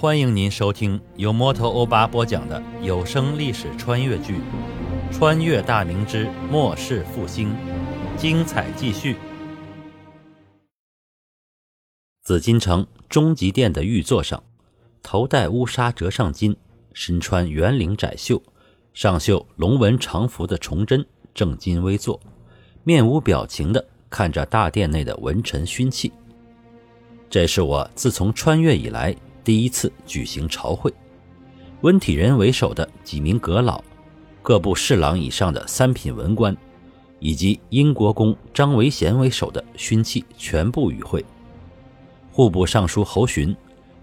欢迎您收听由摩托欧巴播讲的有声历史穿越剧《穿越大明之末世复兴》，精彩继续。紫禁城终极殿的御座上，头戴乌纱折上巾、身穿圆领窄袖、上绣龙纹长服的崇祯正襟危坐，面无表情地看着大殿内的文臣勋戚。这是我自从穿越以来第一次举行朝会，温体仁为首的几名阁老，各部侍郎以上的三品文官，以及英国公张维贤为首的勋戚全部与会。户部尚书侯洵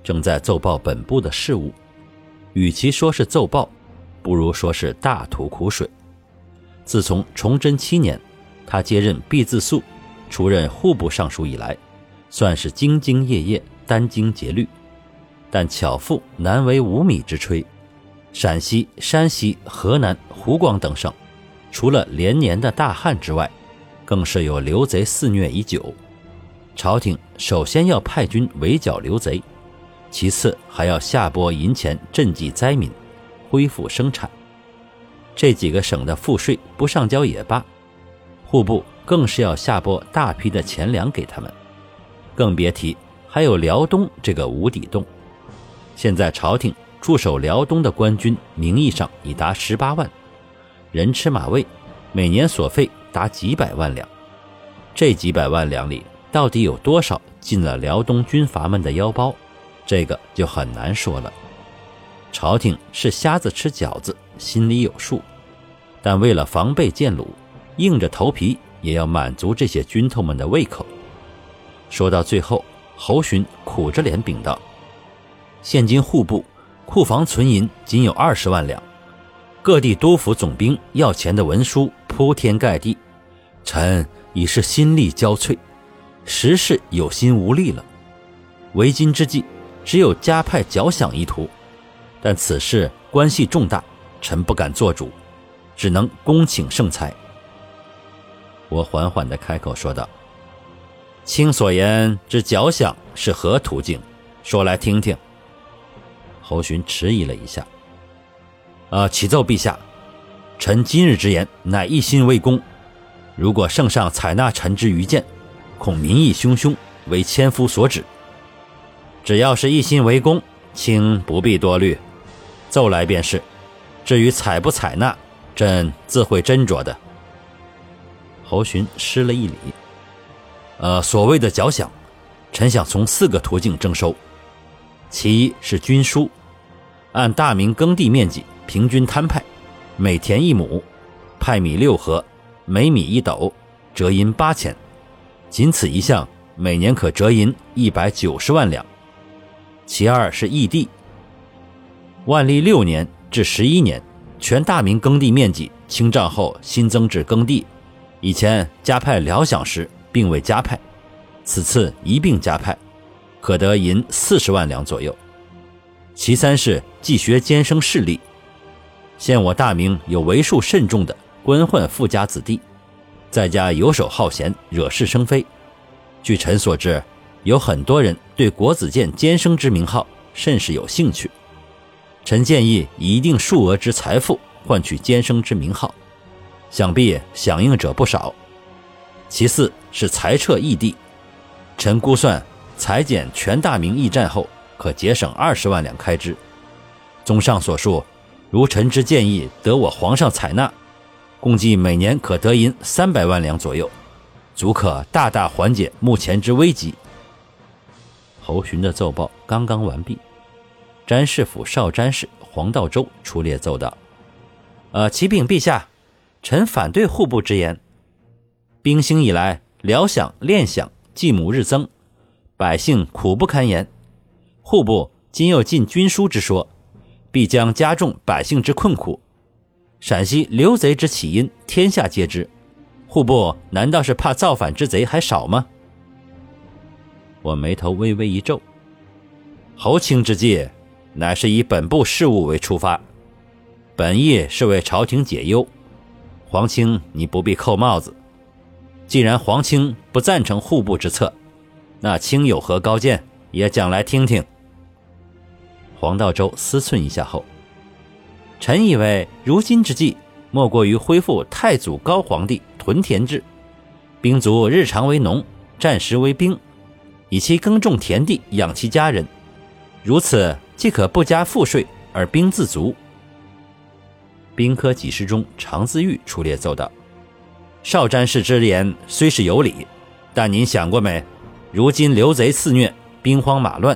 正在奏报本部的事务，与其说是奏报，不如说是大吐苦水。自从崇祯七年，他接任毕自肃出任户部尚书以来。算是兢兢业业、殚精竭虑，但巧妇难为无米之炊。陕西、山西、河南、湖广等省，除了连年的大旱之外，更是有刘贼肆虐已久。朝廷首先要派军围剿刘贼，其次还要下拨银钱赈济灾民，恢复生产。这几个省的赋税不上交也罢，户部更是要下拨大批的钱粮给他们。更别提还有辽东这个无底洞。现在朝廷驻守辽东的官军名义上已达十八万，人吃马喂，每年所费达几百万两。这几百万两里到底有多少进了辽东军阀们的腰包，这个就很难说了。朝廷是瞎子吃饺子，心里有数，但为了防备建鲁，硬着头皮也要满足这些军头们的胃口。说到最后，侯洵苦着脸禀道：“现今户部库房存银仅有二十万两，各地督府总兵要钱的文书铺天盖地，臣已是心力交瘁，实是有心无力了。为今之计，只有加派剿饷一途，但此事关系重大，臣不敢做主，只能恭请圣裁。”我缓缓地开口说道。卿所言之缴饷是何途径？说来听听。侯洵迟疑了一下，啊，启奏陛下，臣今日之言乃一心为公。如果圣上采纳臣之愚见，恐民意汹汹，为千夫所指。只要是一心为公，卿不必多虑，奏来便是。至于采不采纳，朕自会斟酌的。侯洵施了一礼。呃，所谓的缴饷，臣想从四个途径征收。其一是军书，按大明耕地面积平均摊派，每田一亩，派米六合，每米一斗，折银八钱。仅此一项，每年可折银一百九十万两。其二是易地，万历六年至十一年，全大明耕地面积清账后新增至耕地，以前加派辽饷时。并未加派，此次一并加派，可得银四十万两左右。其三是既学监生势力，现我大明有为数甚众的官宦富家子弟，在家游手好闲，惹是生非。据臣所知，有很多人对国子监监生之名号甚是有兴趣。臣建议以一定数额之财富换取监生之名号，想必响应者不少。其四是裁撤役地，臣估算裁减全大明驿站后，可节省二十万两开支。综上所述，如臣之建议得我皇上采纳，共计每年可得银三百万两左右，足可大大缓解目前之危机。侯洵的奏报刚刚完毕，詹事府少詹事黄道周出列奏道：“呃，启禀陛下，臣反对户部之言。”兵兴以来，辽饷、练饷继母日增，百姓苦不堪言。户部今又进军书之说，必将加重百姓之困苦。陕西刘贼之起因，天下皆知。户部难道是怕造反之贼还少吗？我眉头微微一皱。侯卿之计，乃是以本部事务为出发，本意是为朝廷解忧。皇卿，你不必扣帽子。既然皇卿不赞成户部之策，那卿有何高见，也讲来听听。黄道周思忖一下后，臣以为如今之计，莫过于恢复太祖高皇帝屯田制，兵卒日常为农，战时为兵，以其耕种田地，养其家人。如此，即可不加赋税而兵自足。兵科给事中常自玉出列奏道：“少詹事之言虽是有理，但您想过没？如今刘贼肆虐，兵荒马乱，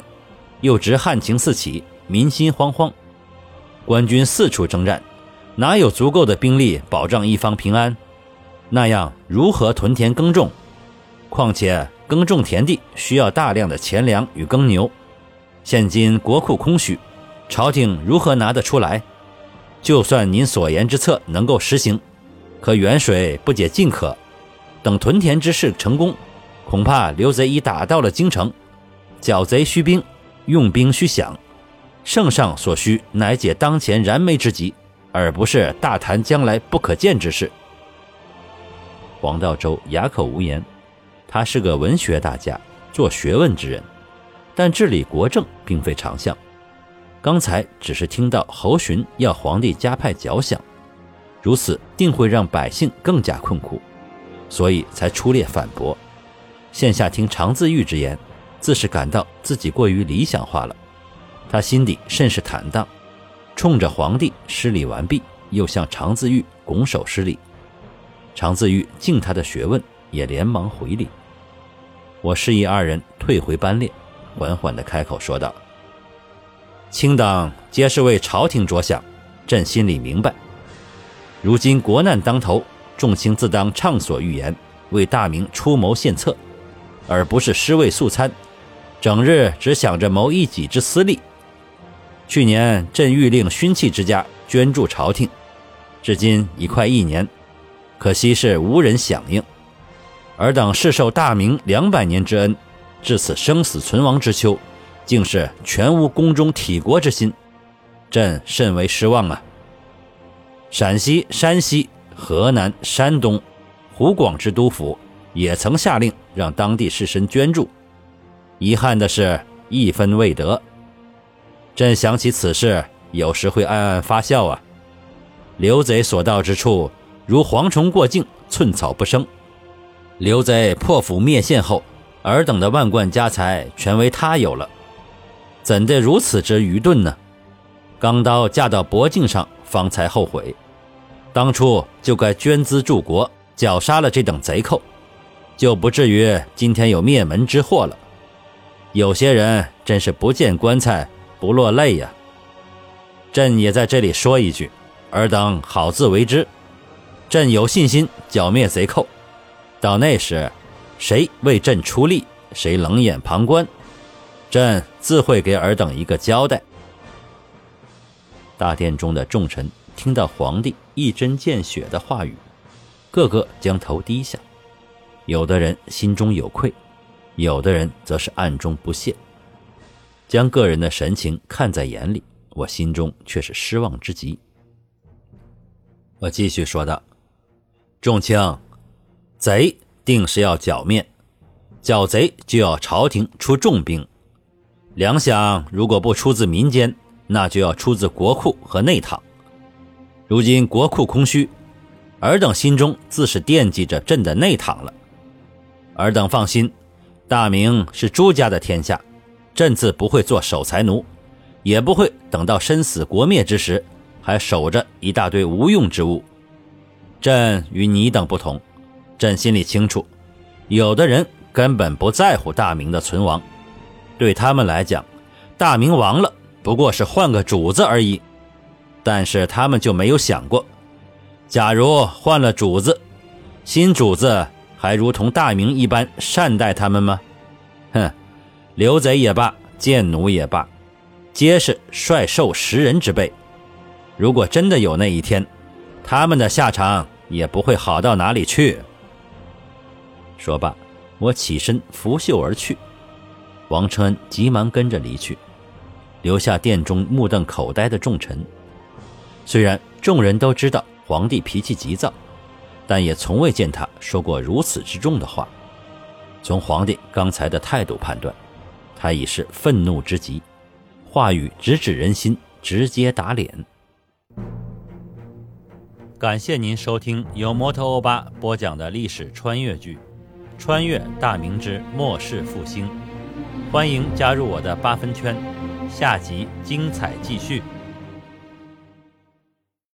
又值旱情四起，民心惶惶，官军四处征战，哪有足够的兵力保障一方平安？那样如何屯田耕种？况且耕种田地需要大量的钱粮与耕牛，现今国库空虚，朝廷如何拿得出来？”就算您所言之策能够实行，可远水不解近渴。等屯田之事成功，恐怕刘贼已打到了京城。剿贼需兵，用兵需饷，圣上所需乃解当前燃眉之急，而不是大谈将来不可见之事。黄道周哑口无言。他是个文学大家，做学问之人，但治理国政并非长项。刚才只是听到侯恂要皇帝加派脚饷，如此定会让百姓更加困苦，所以才出列反驳。现下听常自玉之言，自是感到自己过于理想化了。他心底甚是坦荡，冲着皇帝施礼完毕，又向常自玉拱手施礼。常自玉敬他的学问，也连忙回礼。我示意二人退回班列，缓缓地开口说道。卿等皆是为朝廷着想，朕心里明白。如今国难当头，众卿自当畅所欲言，为大明出谋献策，而不是尸位素餐，整日只想着谋一己之私利。去年朕欲令勋戚之家捐助朝廷，至今已快一年，可惜是无人响应。尔等世受大明两百年之恩，至此生死存亡之秋。竟是全无宫中体国之心，朕甚为失望啊！陕西、山西、河南、山东、湖广之督府也曾下令让当地士绅捐助，遗憾的是一分未得。朕想起此事，有时会暗暗发笑啊！刘贼所到之处，如蝗虫过境，寸草不生。刘贼破釜灭县后，尔等的万贯家财全为他有了。怎得如此之愚钝呢？钢刀架到脖颈上，方才后悔。当初就该捐资助国，绞杀了这等贼寇，就不至于今天有灭门之祸了。有些人真是不见棺材不落泪呀！朕也在这里说一句，尔等好自为之。朕有信心剿灭贼寇，到那时，谁为朕出力，谁冷眼旁观。朕自会给尔等一个交代。大殿中的众臣听到皇帝一针见血的话语，个个将头低下，有的人心中有愧，有的人则是暗中不屑。将个人的神情看在眼里，我心中却是失望之极。我继续说道：“众卿，贼定是要剿灭，剿贼就要朝廷出重兵。”粮饷如果不出自民间，那就要出自国库和内堂。如今国库空虚，尔等心中自是惦记着朕的内堂了。尔等放心，大明是朱家的天下，朕自不会做守财奴，也不会等到身死国灭之时，还守着一大堆无用之物。朕与你等不同，朕心里清楚，有的人根本不在乎大明的存亡。对他们来讲，大明亡了不过是换个主子而已。但是他们就没有想过，假如换了主子，新主子还如同大明一般善待他们吗？刘贼也罢，贱奴也罢，皆是率兽食人之辈。如果真的有那一天，他们的下场也不会好到哪里去。说罢，我起身拂袖而去。王承恩急忙跟着离去，留下殿中目瞪口呆的众臣。虽然众人都知道皇帝脾气急躁，但也从未见他说过如此之重的话。从皇帝刚才的态度判断，他已是愤怒之极，话语直指人心，直接打脸。感谢您收听由摩托欧巴播讲的历史穿越剧《穿越大明之末世复兴》，欢迎加入我的八分圈，下集精彩继续。